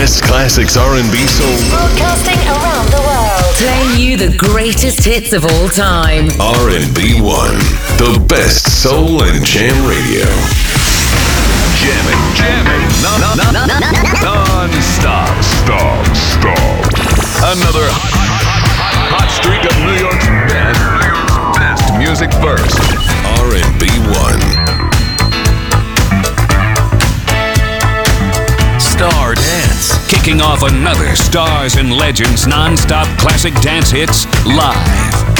best classics R&B soul. Broadcasting around the world. Playing you the greatest hits of all time. R&B One, the best soul and jam radio. Jamming, jamming, non, non, non, non-stop, stop, stop. Another hot, hot, hot, hot streak of New York's best, best music first. R&B One. Star Dance, kicking off another Stars and Legends non-stop classic dance hits live.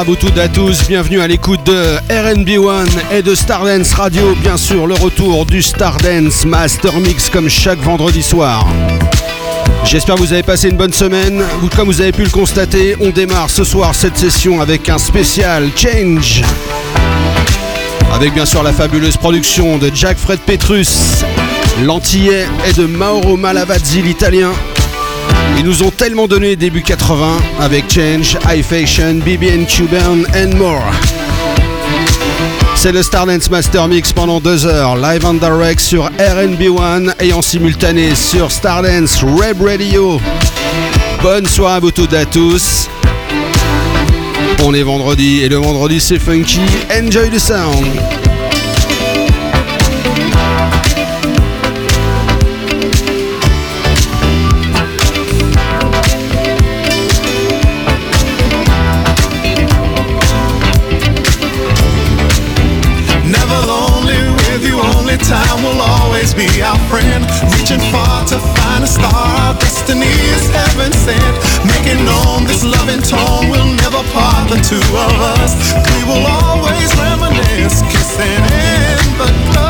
À vous toutes et à tous, bienvenue à l'écoute de RNB1 et de Stardance Radio, bien sûr le retour du Stardance Master Mix comme chaque vendredi soir. J'espère que vous avez passé une bonne semaine. Comme vous avez pu le constater, on démarre ce soir cette session avec un spécial Change. Avec bien sûr la fabuleuse production de Jack Fred Petrus, l'antillais et de Mauro Malavazzi l'italien. Ils nous ont tellement donné début 80 avec Change, High Fashion, BB Cuban and more. C'est le Stardance Master Mix pendant deux heures, live and direct sur RNB1 et en simultané sur Stardance Web Radio. Bonne soirée à vous toutes et à tous. On est vendredi et le vendredi c'est funky. Enjoy the sound. Our destiny is heaven sent. Making known this loving tone will never part the two of us. We will always reminisce, kissing in the glow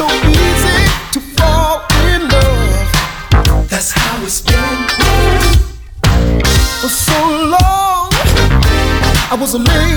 so easy to fall in love. That's how it's been for so long. I was a man.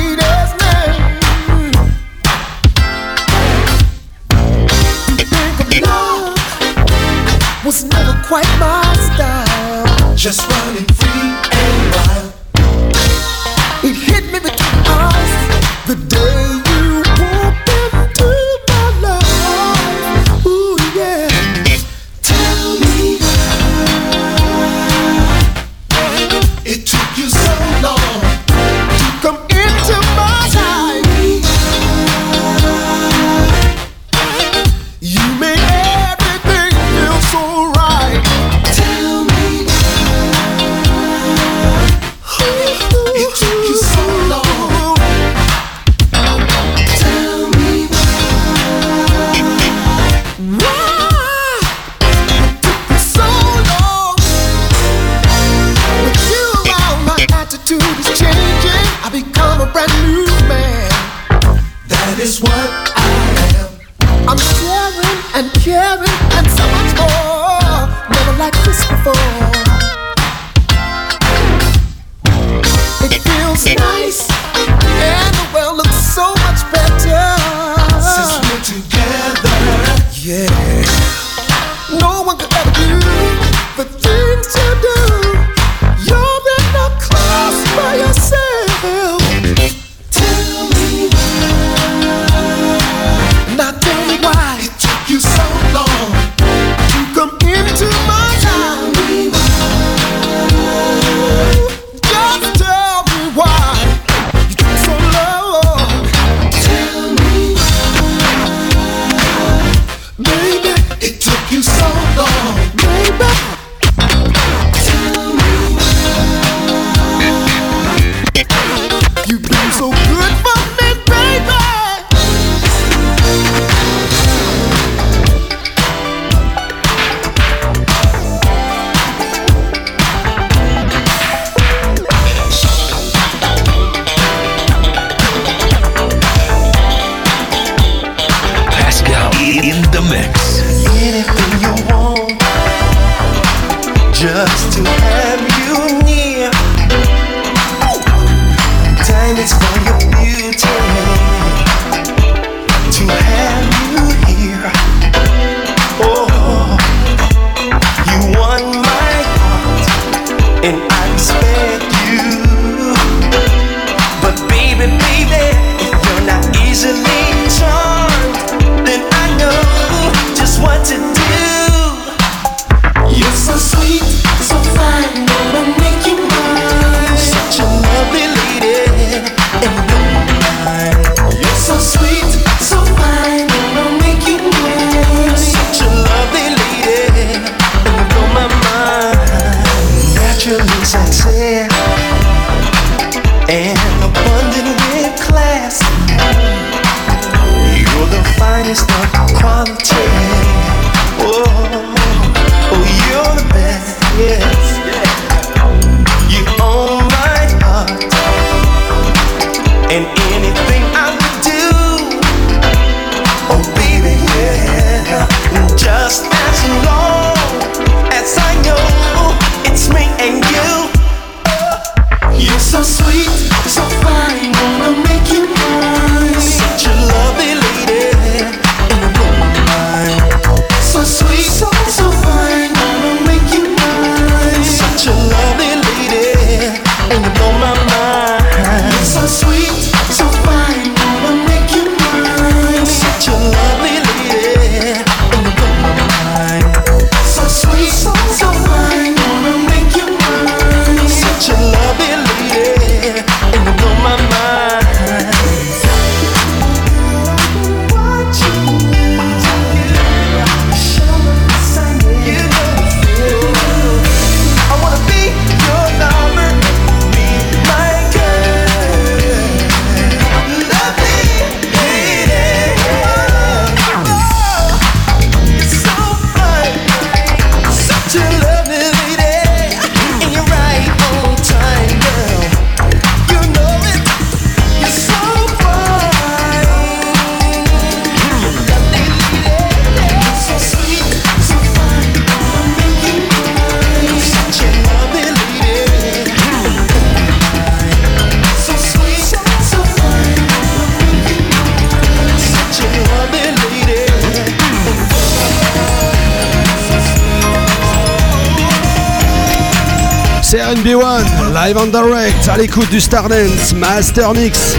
Live and direct à l'écoute du Stardance Master Mix.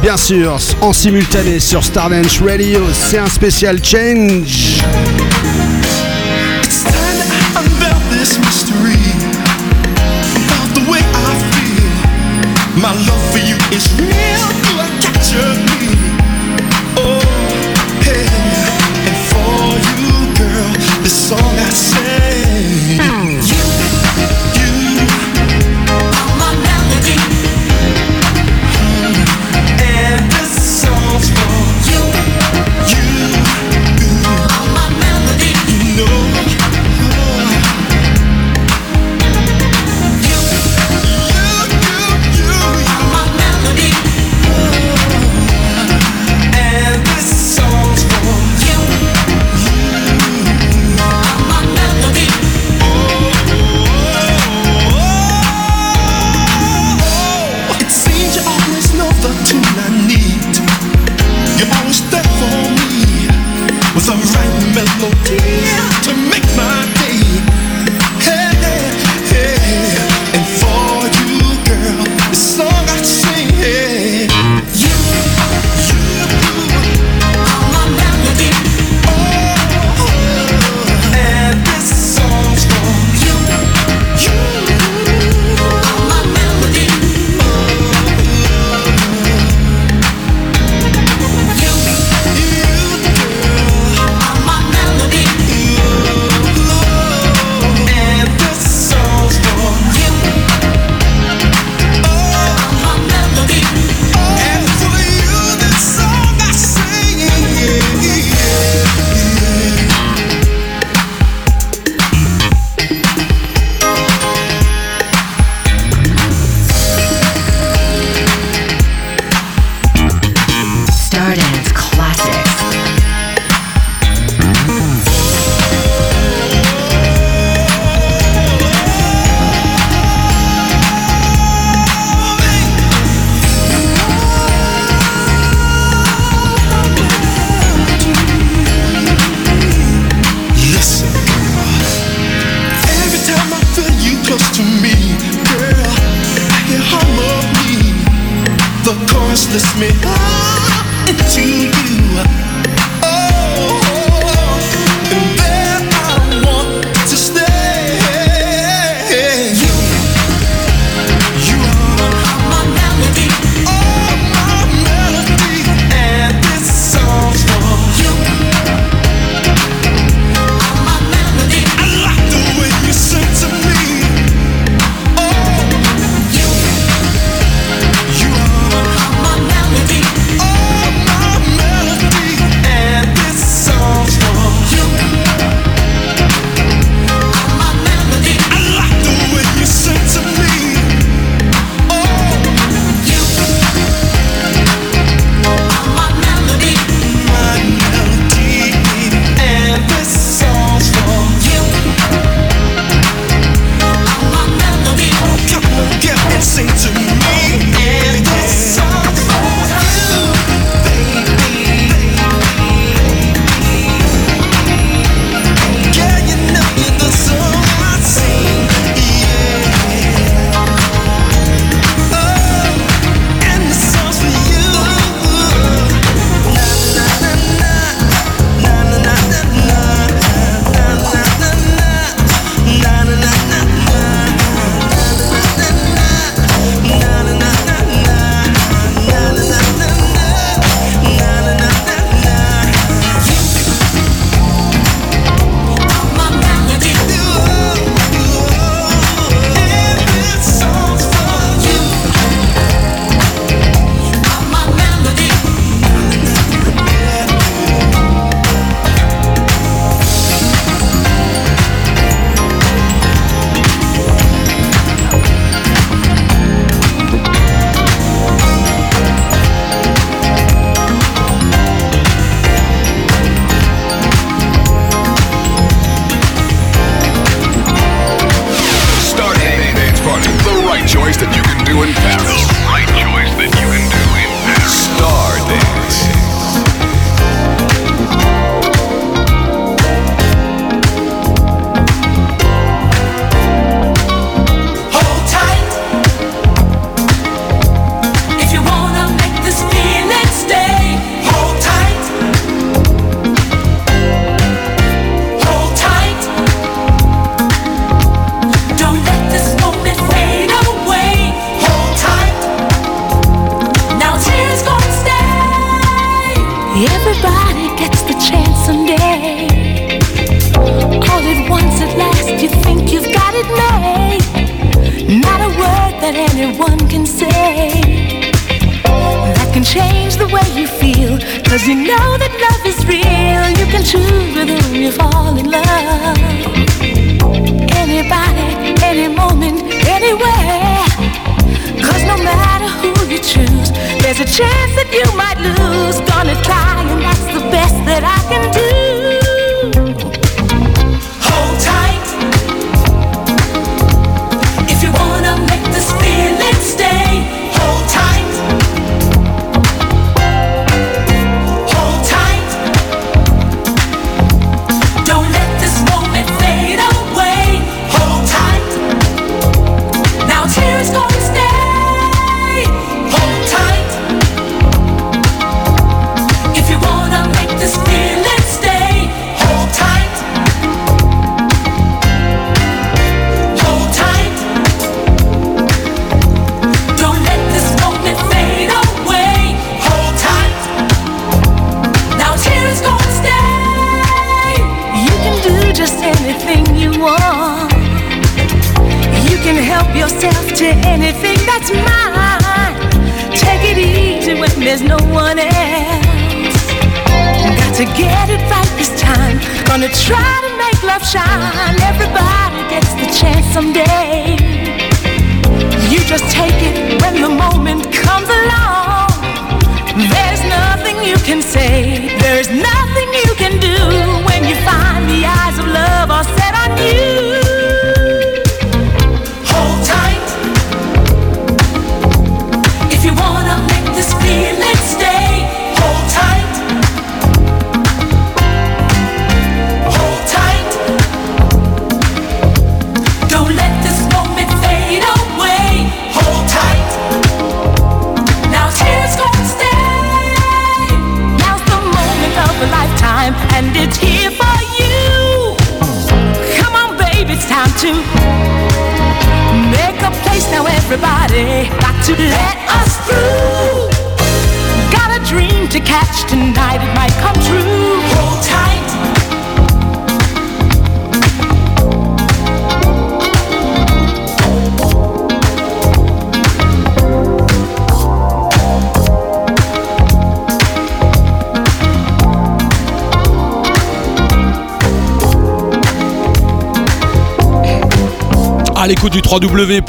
Bien sûr, en simultané sur Stardance Radio, c'est un spécial change.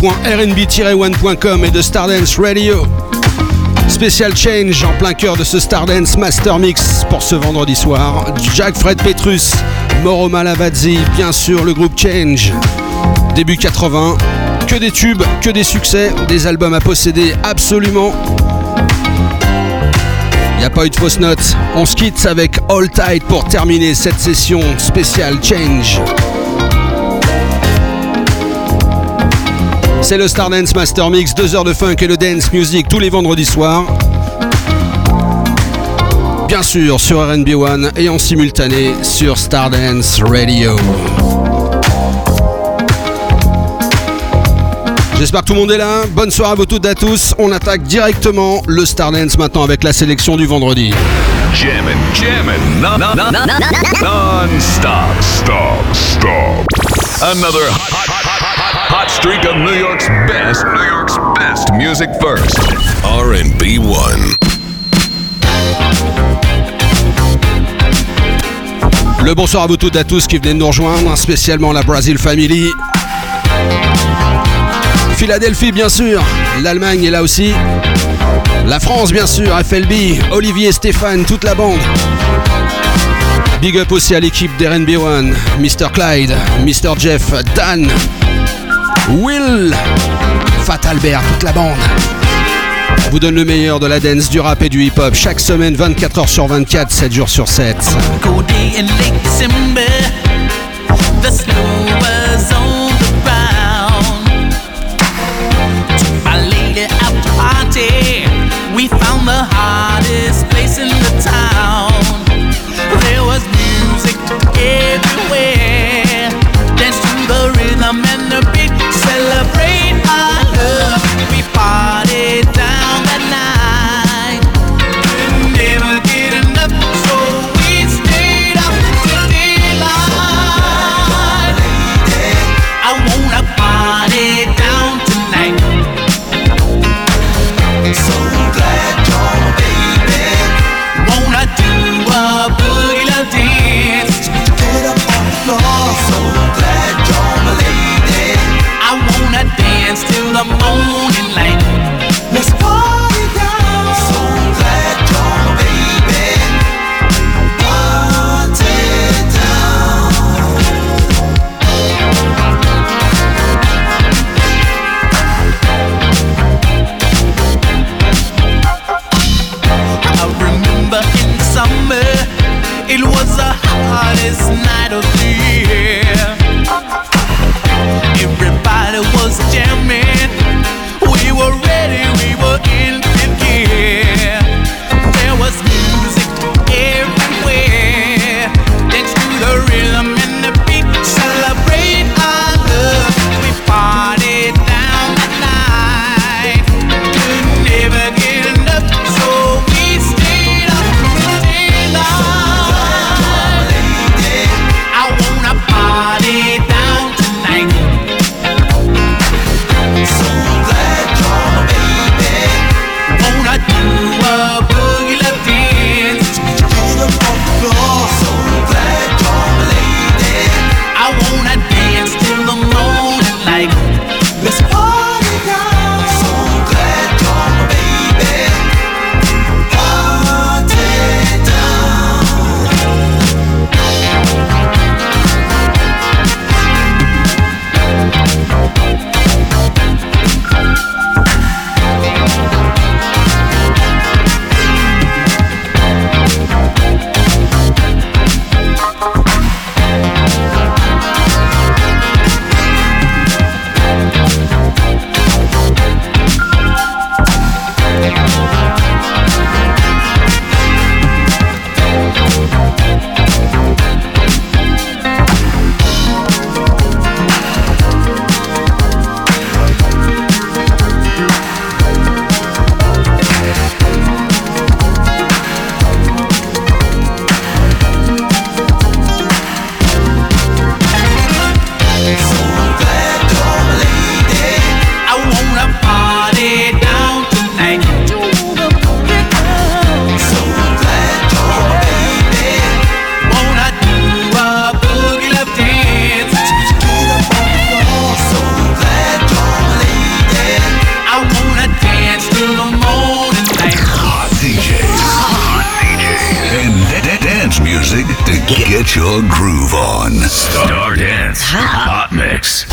www.rnb-one.com et de Stardance Radio. Spécial change en plein cœur de ce Stardance Master Mix pour ce vendredi soir. Jack Fred Petrus, Moro Malavazzi, bien sûr le groupe Change. Début 80, que des tubes, que des succès, des albums à posséder absolument. Il n'y a pas eu de fausse note. On se quitte avec All Tight pour terminer cette session spéciale Change. C'est le Stardance Master Mix, 2 heures de funk et de dance music tous les vendredis soirs. Bien sûr sur RNB One et en simultané sur Stardance Radio. J'espère que tout le monde est là. Bonne soirée à vous toutes et à tous. On attaque directement le Stardance maintenant avec la sélection du vendredi. Streak of New York's best, New York's best music first. R&B One. Le bonsoir à vous toutes et à tous qui venez de nous rejoindre, spécialement la Brazil Family. Philadelphie, bien sûr. L'Allemagne est là aussi. La France, bien sûr. FLB, Olivier, Stéphane, toute la bande. Big up aussi à l'équipe d'RNB One. Mr. Clyde, Mr. Jeff, Dan, Will, Fat Albert, toute la bande. On vous donne le meilleur de la dance, du rap et du hip-hop chaque semaine, 24h sur 24, 7 jours sur 7. Cold day in late December. The snow was on the ground. Took my lady out to party. We found the hottest place in the town. There was music everywhere. to get, your groove on. Star Dance Hot, Hot Mix.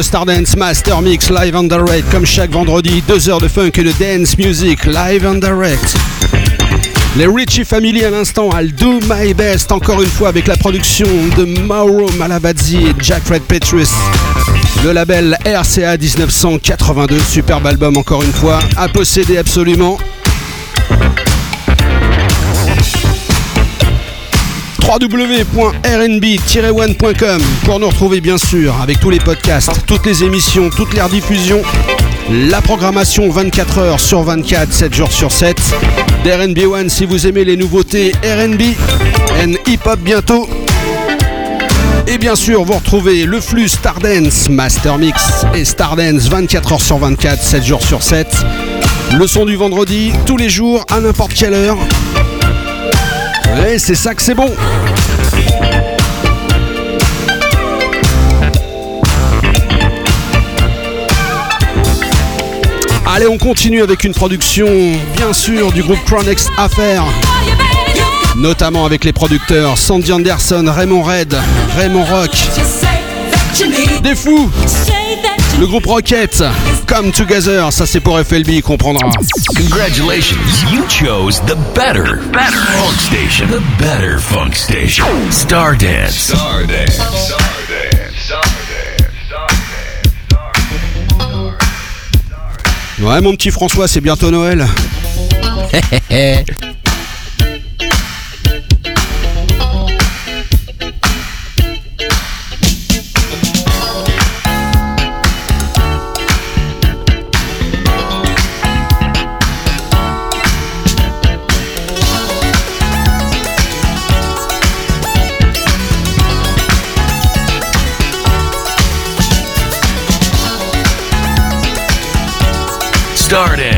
Le Stardance Master Mix live and direct comme chaque vendredi, 2 heures de funk et de dance music live and direct. Les Richie Family à l'instant, I'll do my best encore une fois avec la production de Mauro Malavazzi et Jack Fred Petrus. Le label RCA 1982, superbe album encore une fois, à posséder absolument. www.rnb-one.com pour nous retrouver bien sûr avec tous les podcasts, toutes les émissions, toutes les rediffusions, la programmation 24 heures sur 24, 7 jours sur 7 d'RNB One si vous aimez les nouveautés RNB and hip-hop bientôt. Et bien sûr, vous retrouvez le flux Stardance Master Mix et Stardance 24 heures sur 24, 7 jours sur 7. Le son du vendredi, tous les jours, à n'importe quelle heure. Ouais, c'est ça que c'est bon. Allez, on continue avec une production, bien sûr, du groupe Chronix Affair. Notamment avec les producteurs Sandy Anderson, Raymond Red, Raymond Rock. Des fous Le groupe Rocket, Come Together, ça c'est pour FLB, il comprendra. Congratulations, you chose the better, better funk station. The better funk station. Stardance. Stardance. Ouais, mon petit François, c'est bientôt Noël. Stardance.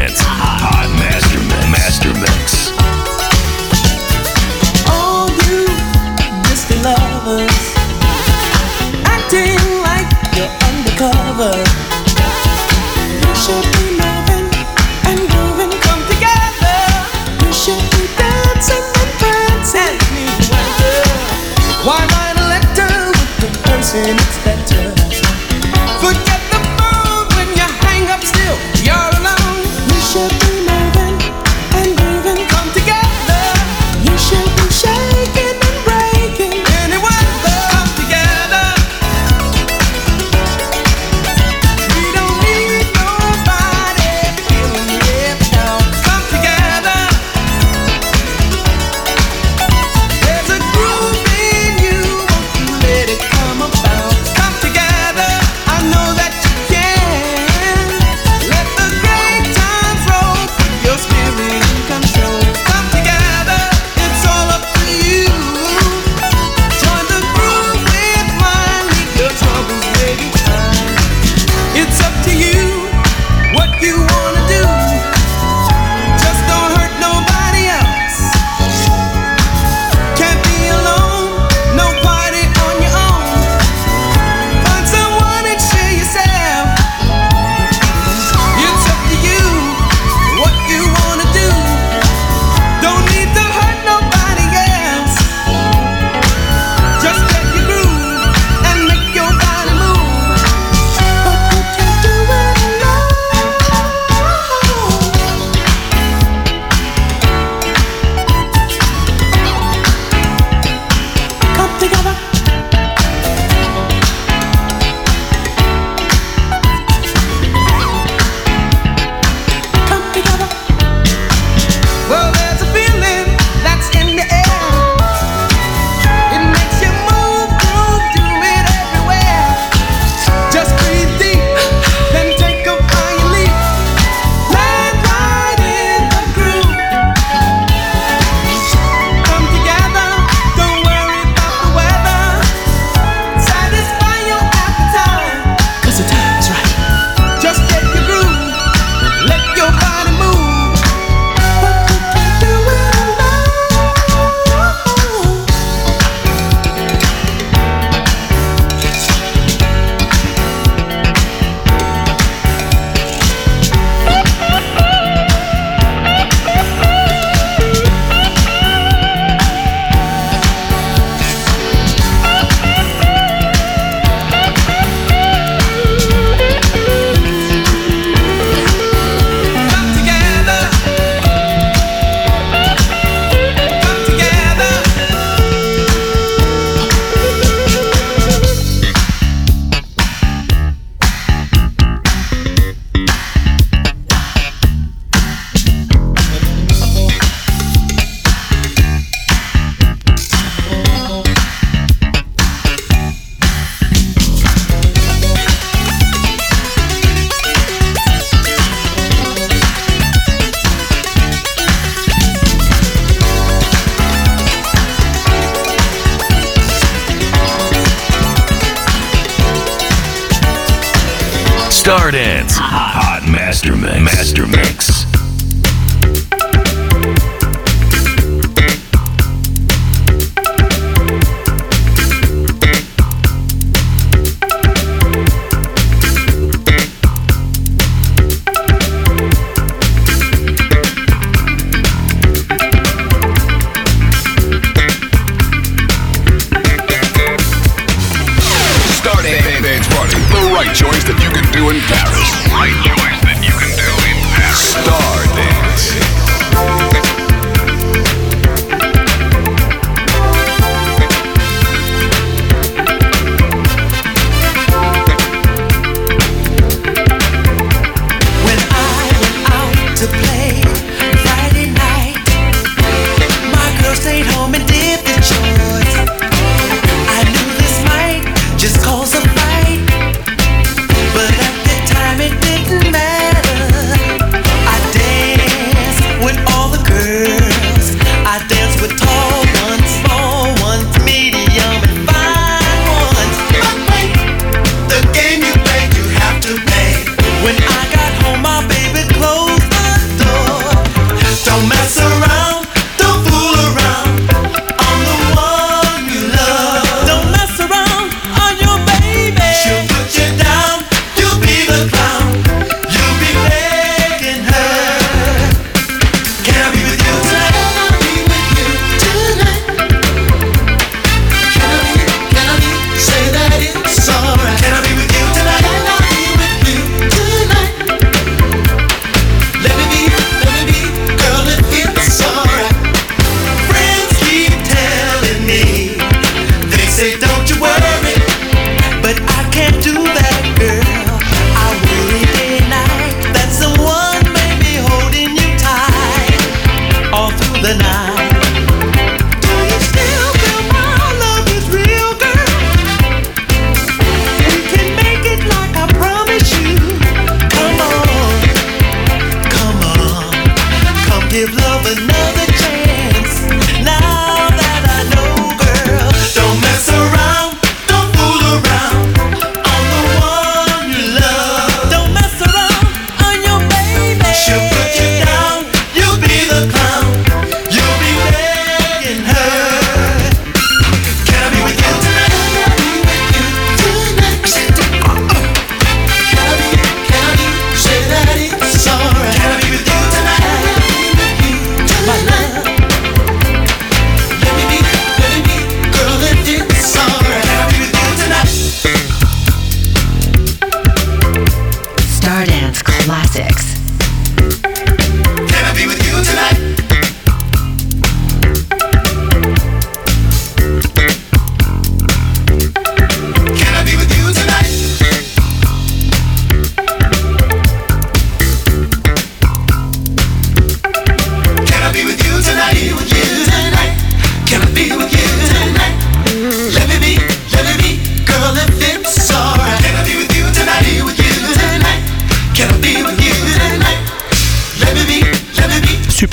Stardance. Hot Master Mix. Master Mix.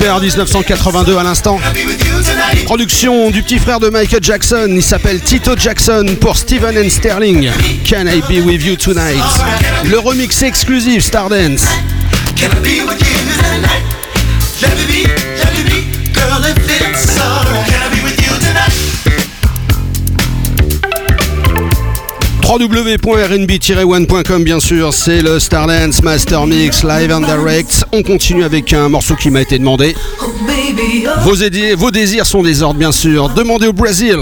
1982 à l'instant. Production du petit frère de Michael Jackson, il s'appelle Tito Jackson pour Steven and Sterling. Can I be with you tonight? Le remix exclusif Stardance. Can I be with you tonight? Be. www.rnb-one.com bien sûr, c'est le Stardance Master Mix Live and Direct. On continue avec un morceau qui m'a été demandé. Vos, désirs sont des ordres bien sûr. Demandez au Brésil.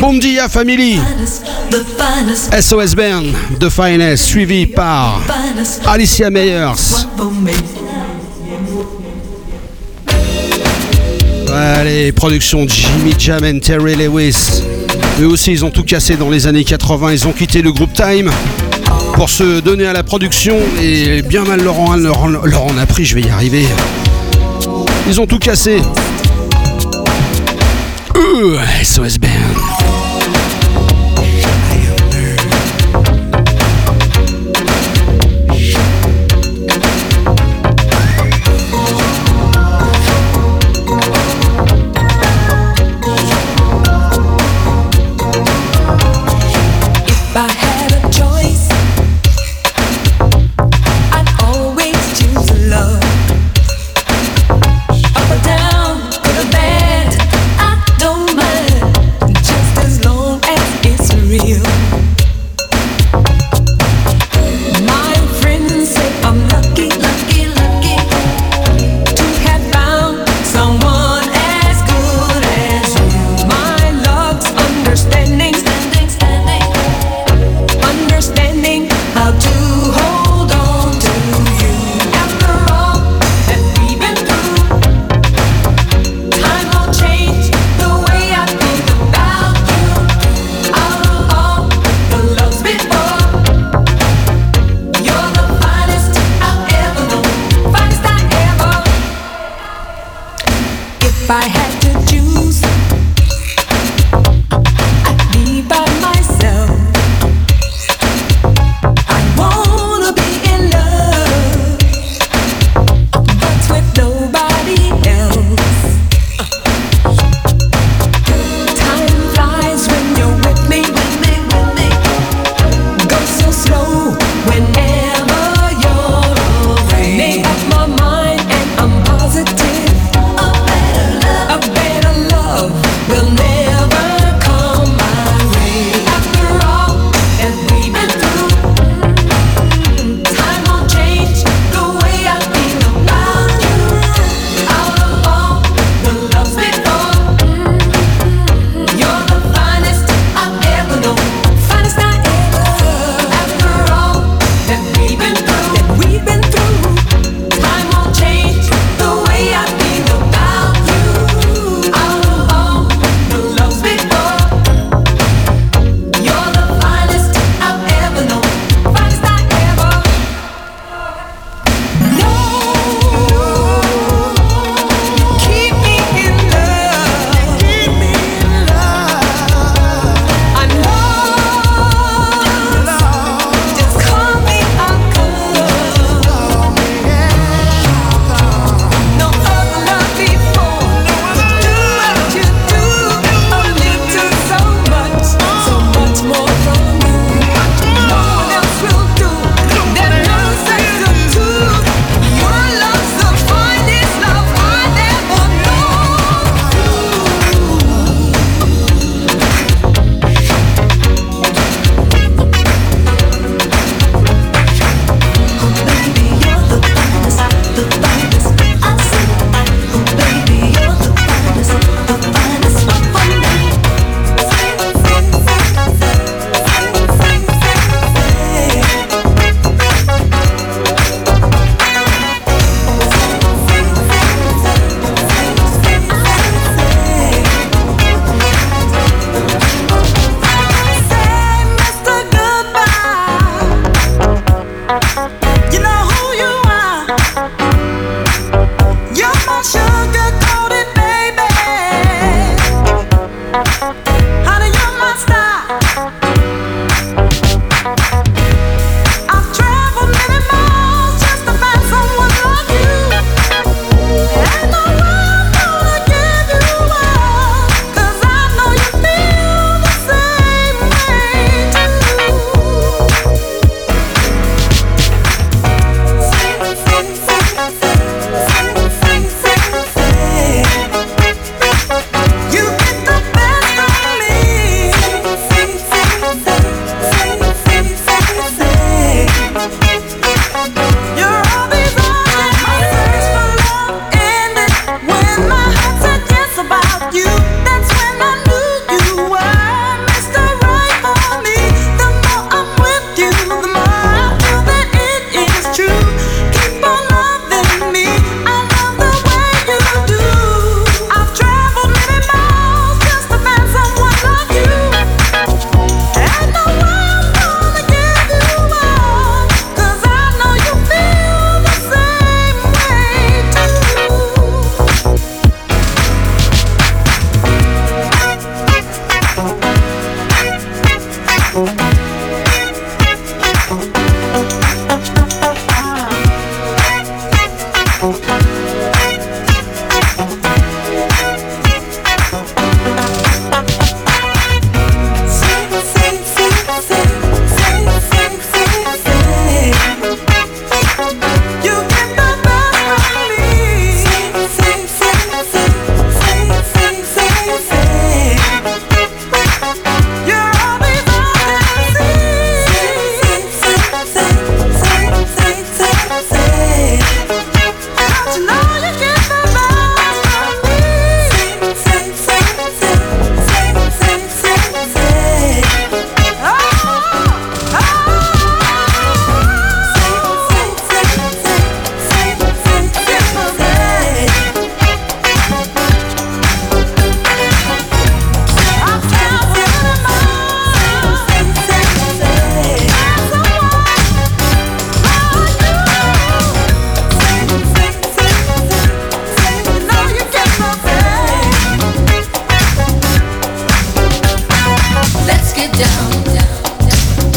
Bom dia family. SOS Bern, The Finest, suivi par Alicia Meyers. Allez, production Jimmy Jam et Terry Lewis. Eux aussi, ils ont tout cassé dans les années 80. Ils ont quitté le groupe Time pour se donner à la production. Et bien mal leur en, leur, en a pris, je vais y arriver. Ils ont tout cassé. Euh, SOS Band.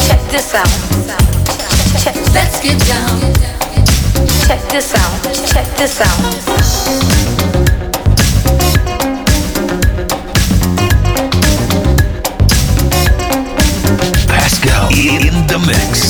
Check this out. Check. Let's get down. Check this out. Check this out. Pascal in the mix.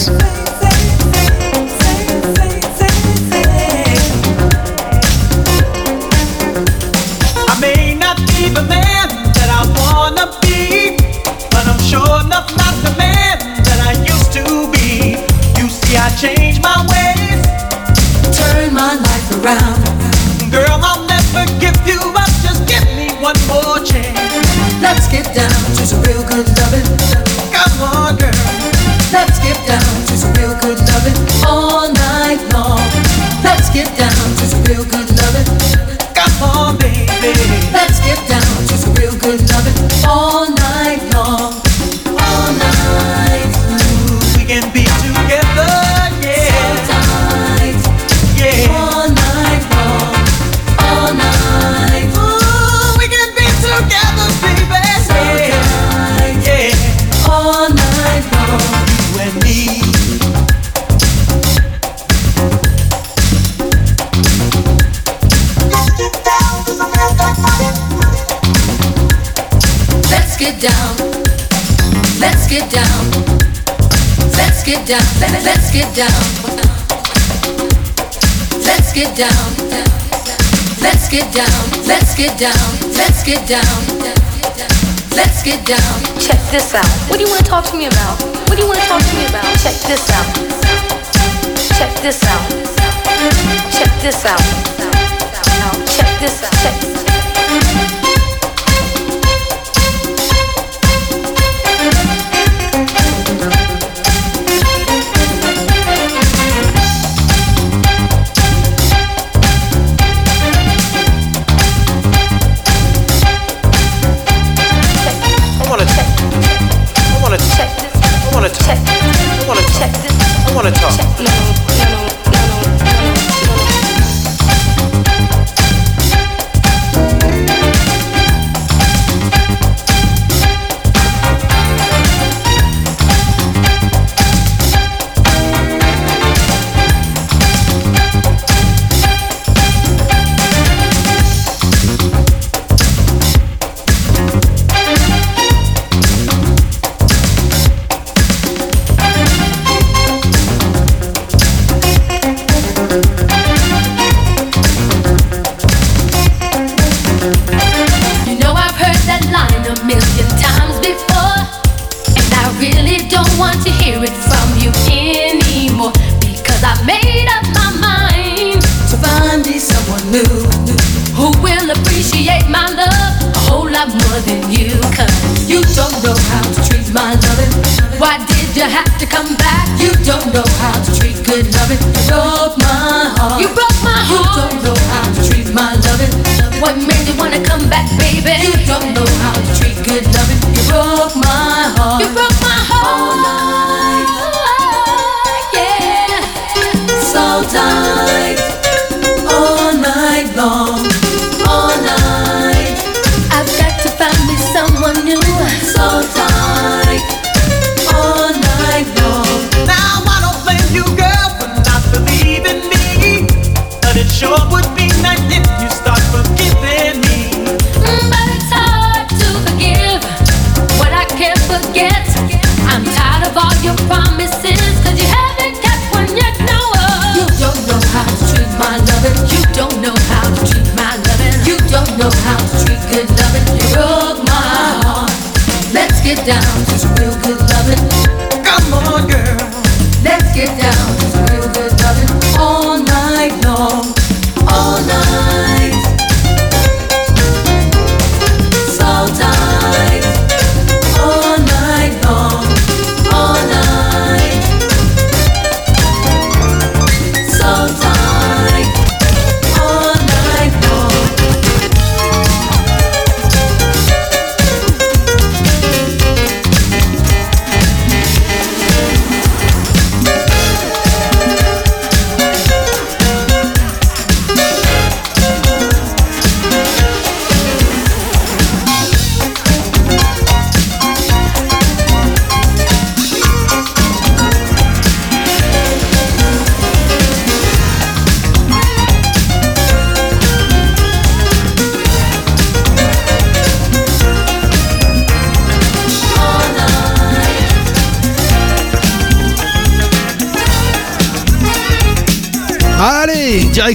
It's a real good loving. down. Let's get down. Let's get down. Let's get down. Let's get down. Check this out. What do you want to talk to me about? What do you want to talk to me about? Check this out. Check this out. Check this out. Check this out. Check.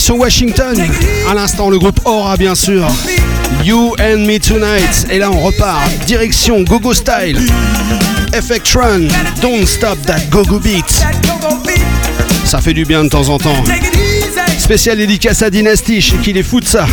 direction Washington. À l'instant, le groupe Aura, bien sûr. You and Me Tonight. Et là, on repart. Direction Gogo Style. Effect Run. Don't Stop That Gogo Beat. Ça fait du bien de temps en temps. Spécial dédicace à Dynasty, chez qui les fout ça.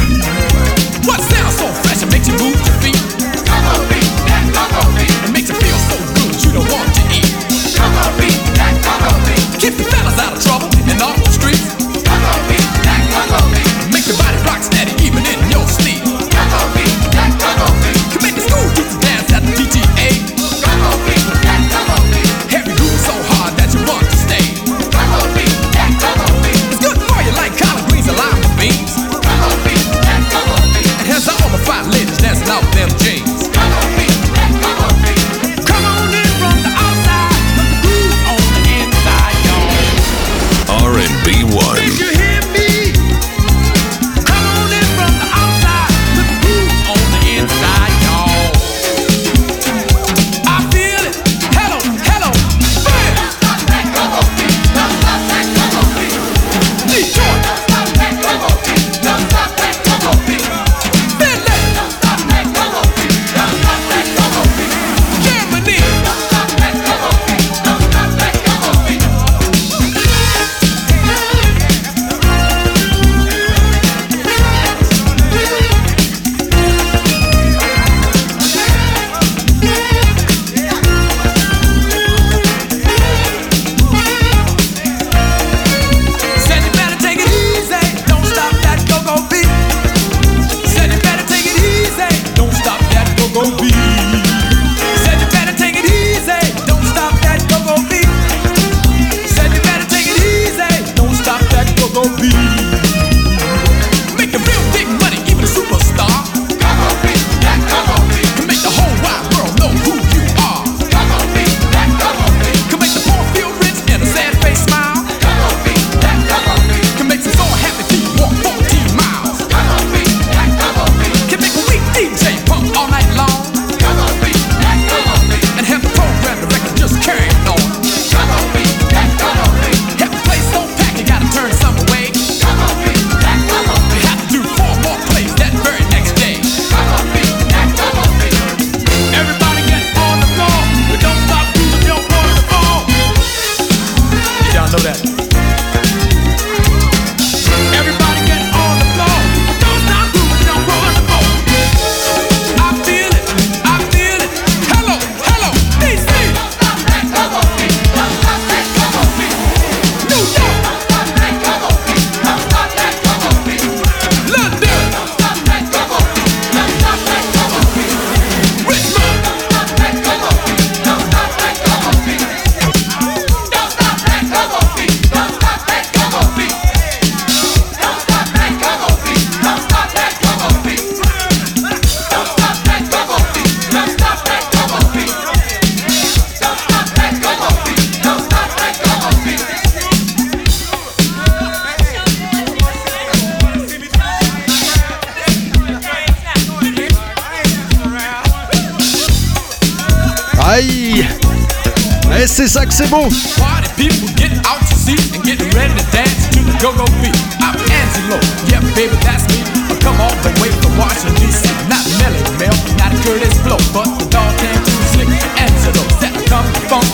people. Party people, get out your seat and get ready to dance to the go-go beat. I'm Angelo, yeah, baby, that's me. I come all the way from Washington, D.C. Not Melly Mel, not Curtis Blow, but the dog can too slick. Angelo, Set that come funk,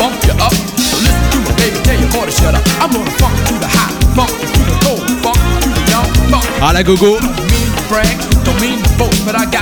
funk you up. So listen to my baby, tell your boy to shut up. I'm gonna funk to the high, funk to the cold, funk to the young, funk. À la gogo.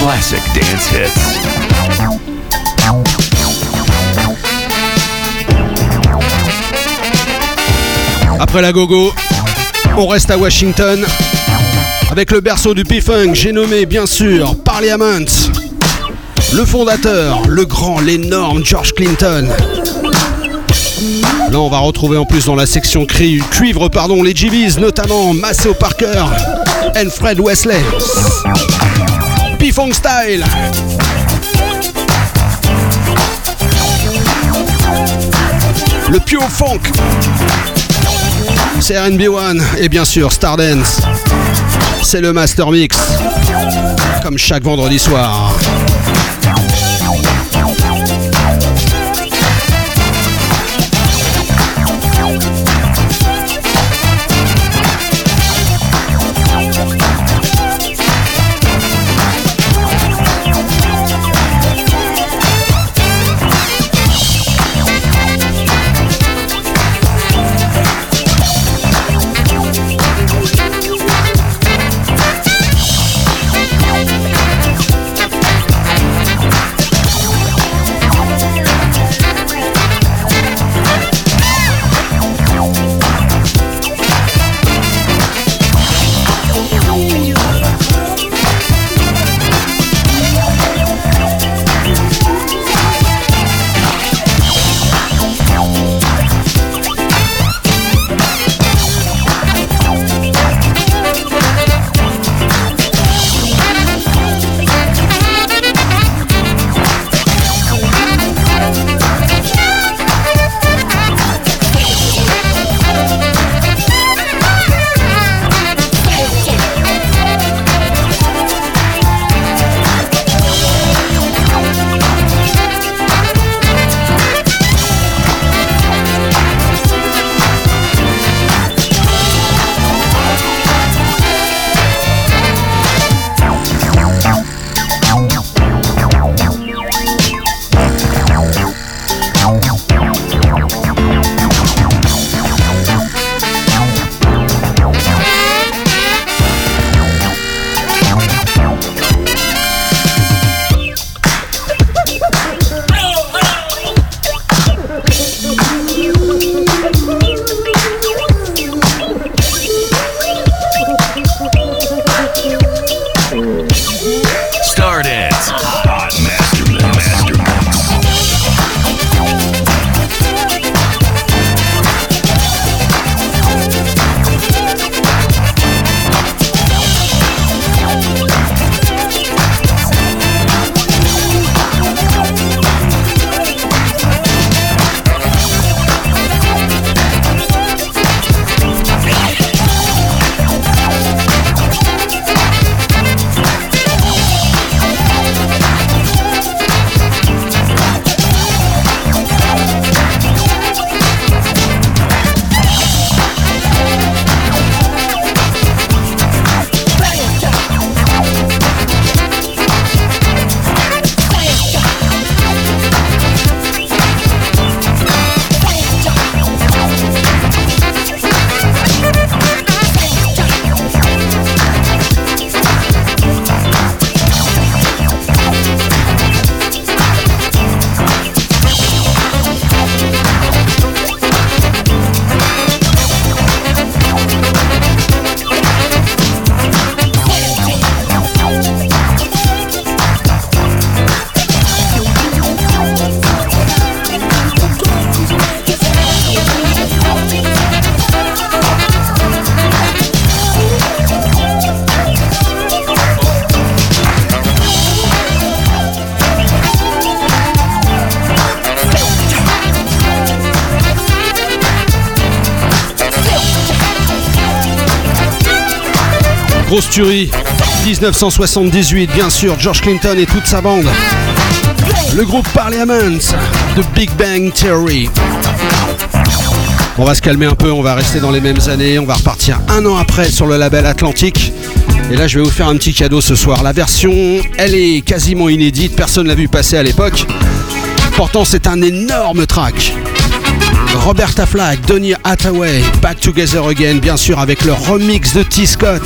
classic dance hits. Après la gogo, on reste à Washington avec le berceau du P-Funk, j'ai nommé bien sûr Parliament, le fondateur, le grand, l'énorme George Clinton. Là, on va retrouver en plus dans la section cri, cuivre, pardon, les GBs, notamment Maceo Parker, Alfred Wesley. Le Pure Funk. C'est RB1 et bien sûr Stardance. C'est le Master Mix. Comme chaque vendredi soir. Grosse tuerie. 1978, bien sûr, George Clinton et toute sa bande. Le groupe Parliament de Big Bang Theory. On va se calmer un peu, on va rester dans les mêmes années, on va repartir un an après sur le label Atlantique. Et là, je vais vous faire un petit cadeau ce soir. La version, elle est quasiment inédite, personne l'a vu passer à l'époque. Pourtant, c'est un énorme track. Roberta Flack, Donny Hathaway, Back Together Again, bien sûr, avec le remix de T. Scott.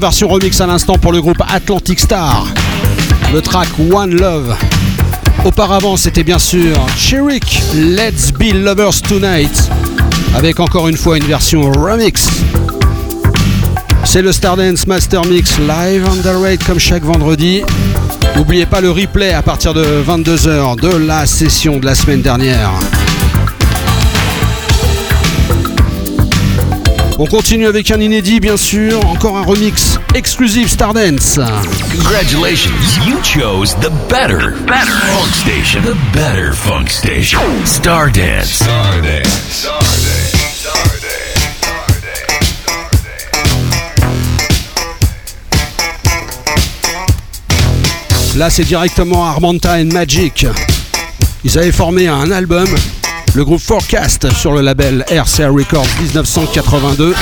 Version remix à l'instant pour le groupe Atlantic Star. Le track One Love. Auparavant, c'était bien sûr Chirik, Let's Be Lovers Tonight, avec encore une fois une version remix. C'est le Stardance Master Mix live on the raid comme chaque vendredi. N'oubliez pas le replay à partir de 22h de la session de la semaine dernière. On continue avec un inédit, bien sûr, encore un remix exclusif Stardance. Congratulations, you chose the better, better funk station. The better funk station. Stardance. Stardance. Là, c'est directement Armanta and Magic. Ils avaient formé un album, le groupe Forecast, sur le label RCA Records 1982.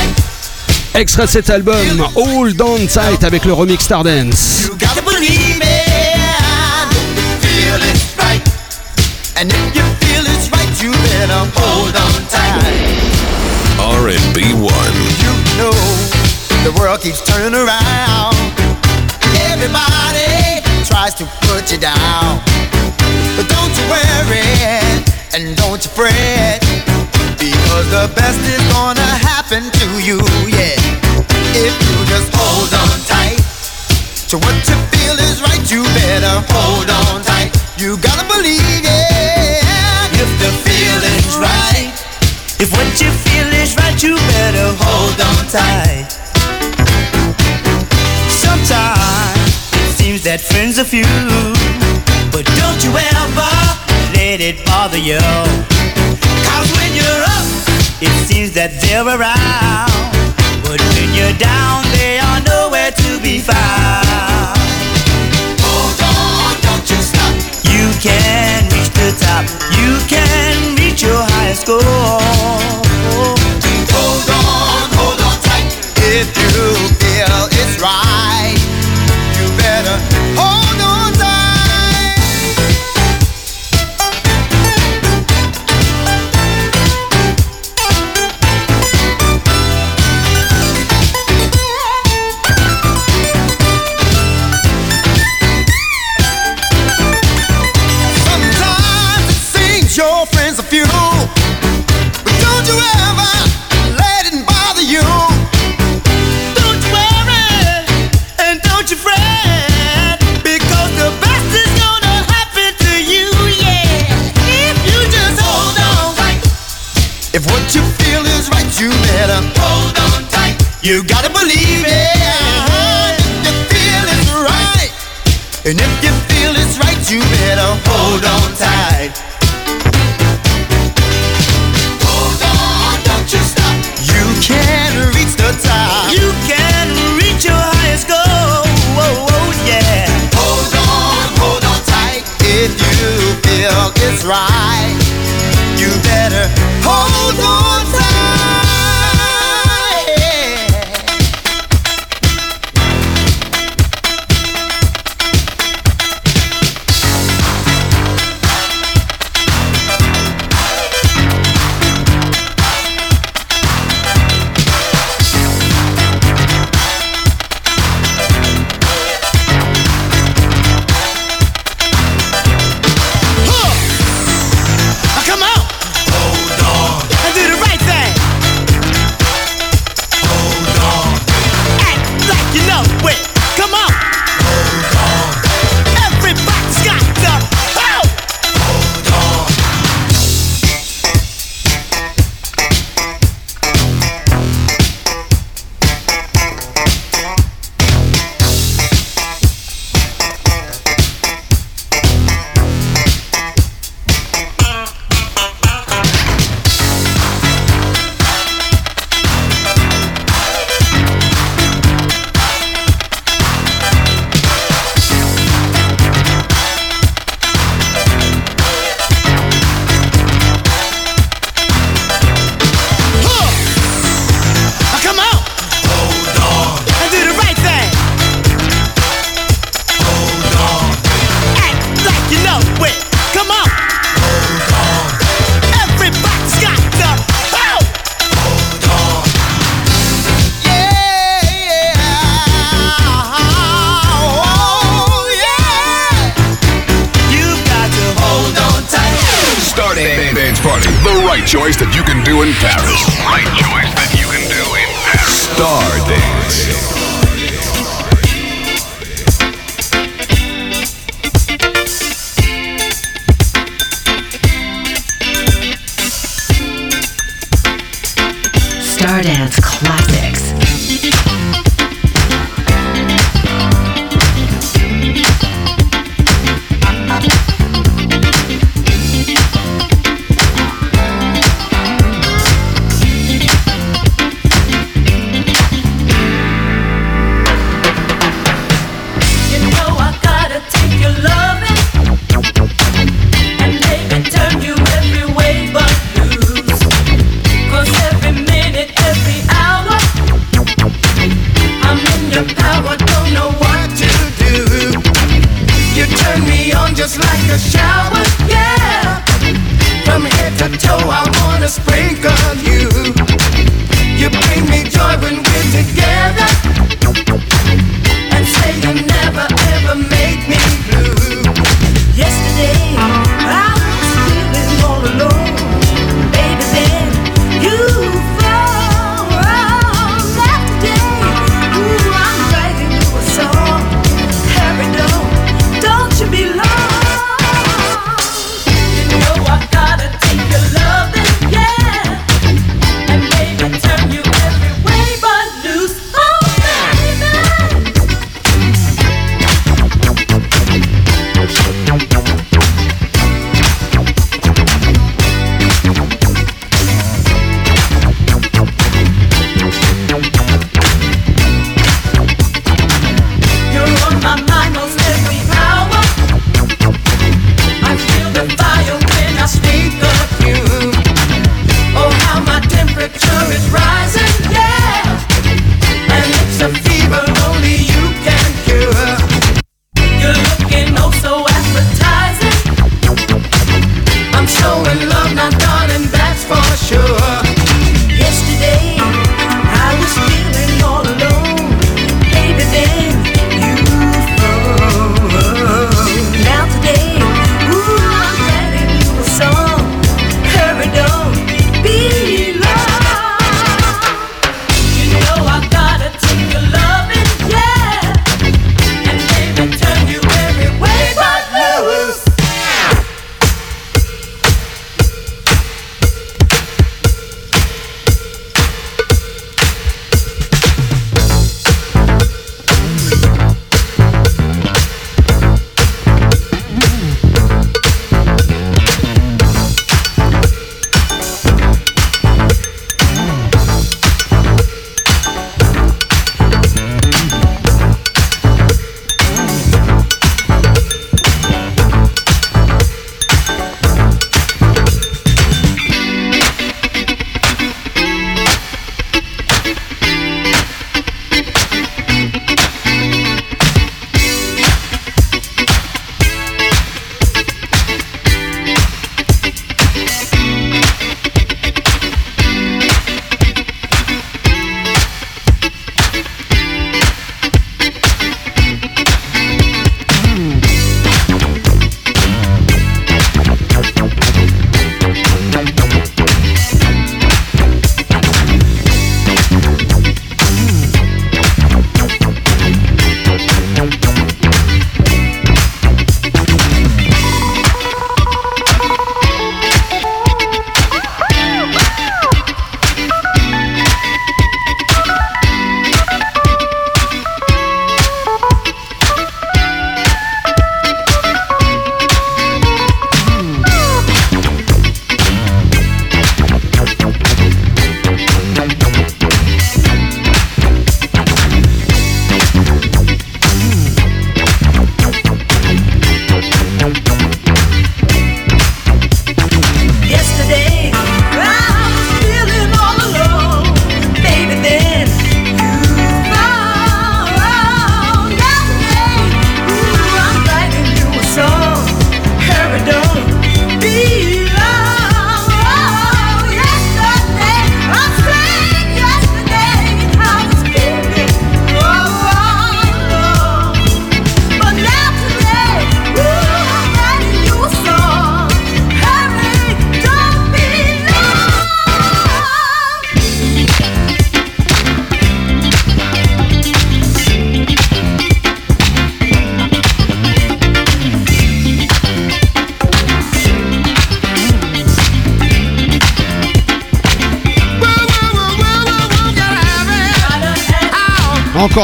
Extrait de cet album, Hold On Tight avec le remix Stardance. You gotta believe it. Feel it's right. And if you feel it's right, you better hold on tight. R&B One. You know the world keeps turning around. Everybody tries to put you down. But don't you worry and don't you fret. Because the best is gonna happen to you, yeah. If you just hold on tight to what you feel is right, you better hold on tight. You gotta believe it. If the feeling's right, if what you feel is right, you better hold on tight. Sometimes it seems that friends are few, but don't you ever let it bother you. Cause when you're up, it seems that they're around. But when you're down, they are nowhere to be found. Hold on, don't you stop. You can reach the top. You can reach your highest goal. Hold on, hold on tight. If you feel it's right, You gotta believe it. Uh-huh. If you feel it's right, and if you feel it's right, you better hold on tight.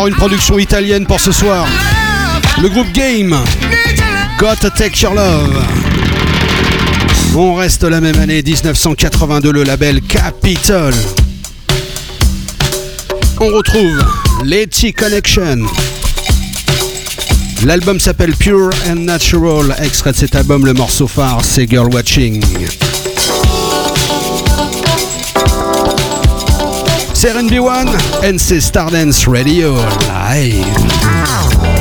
Une production italienne pour ce soir. Le groupe Game. Gotta Take Your Love. On reste la même année 1982, le label Capitol. On retrouve Letty Connection. L'album s'appelle Pure and Natural. Extrait de cet album, le morceau phare, c'est Girl Watching. C'est RNB1 and c'est Stardance Radio Live.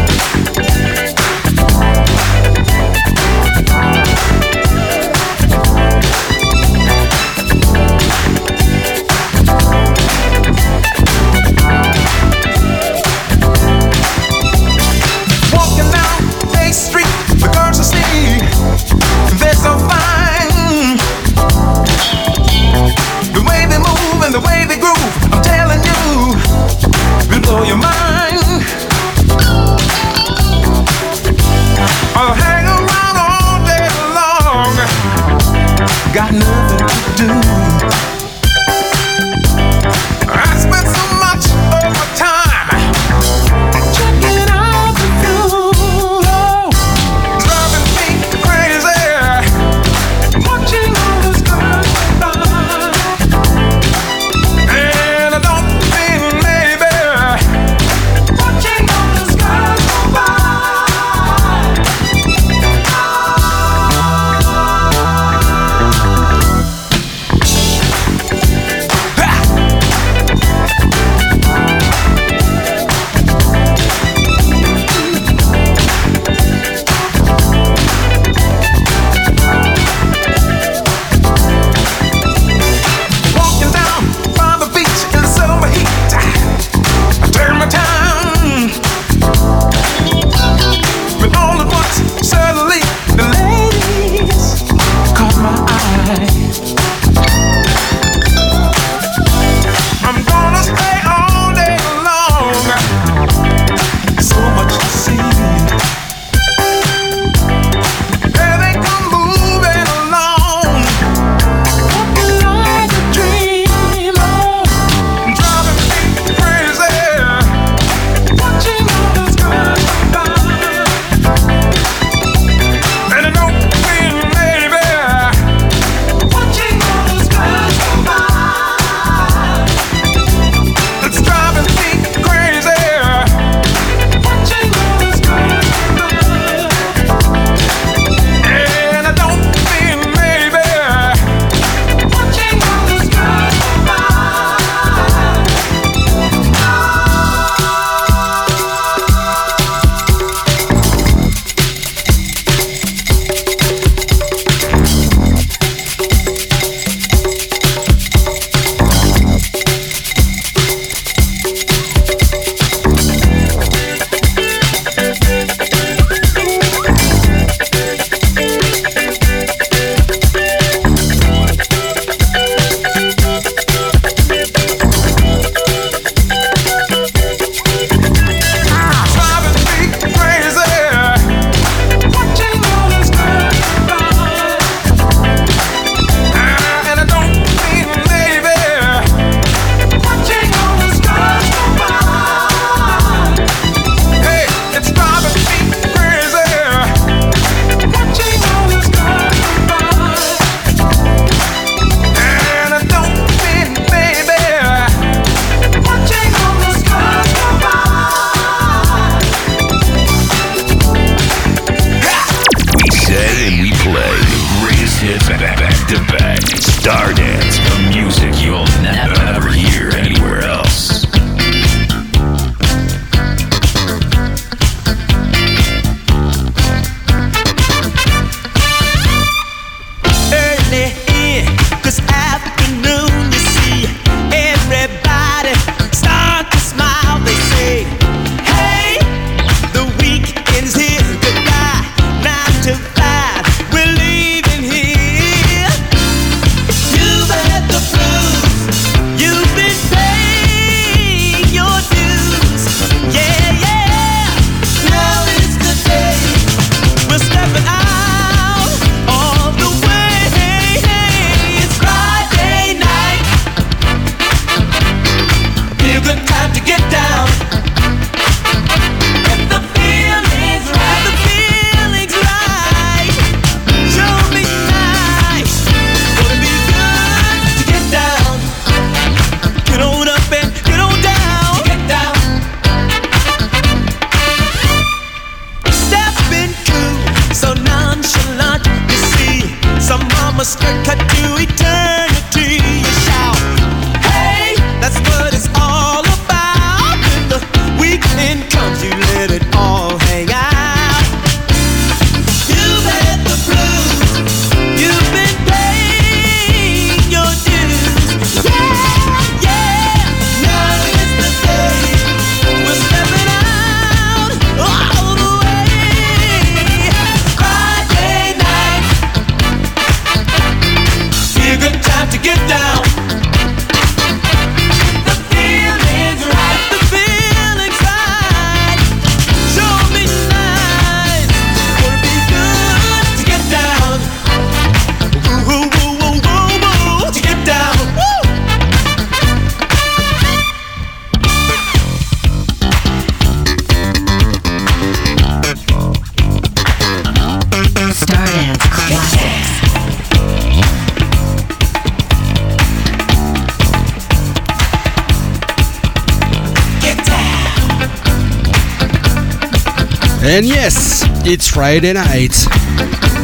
It's Friday Night.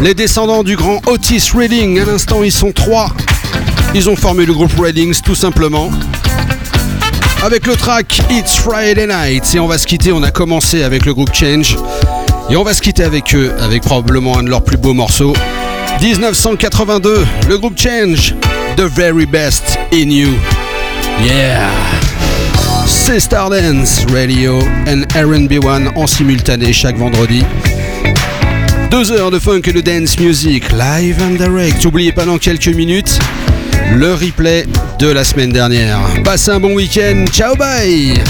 Les descendants du grand Otis Redding, à l'instant ils sont trois. Ils ont formé le groupe Reddings tout simplement. Avec le track It's Friday Night. Et on va se quitter, on a commencé avec le groupe Change. Et on va se quitter avec eux, avec probablement un de leurs plus beaux morceaux. 1982, le groupe Change, The Very Best in You. Yeah! C'est Stardance Radio and RB1 en simultané chaque vendredi. Deux heures de funk et de dance music, live and direct. N'oubliez pas dans quelques minutes le replay de la semaine dernière. Passez un bon week-end. Ciao, bye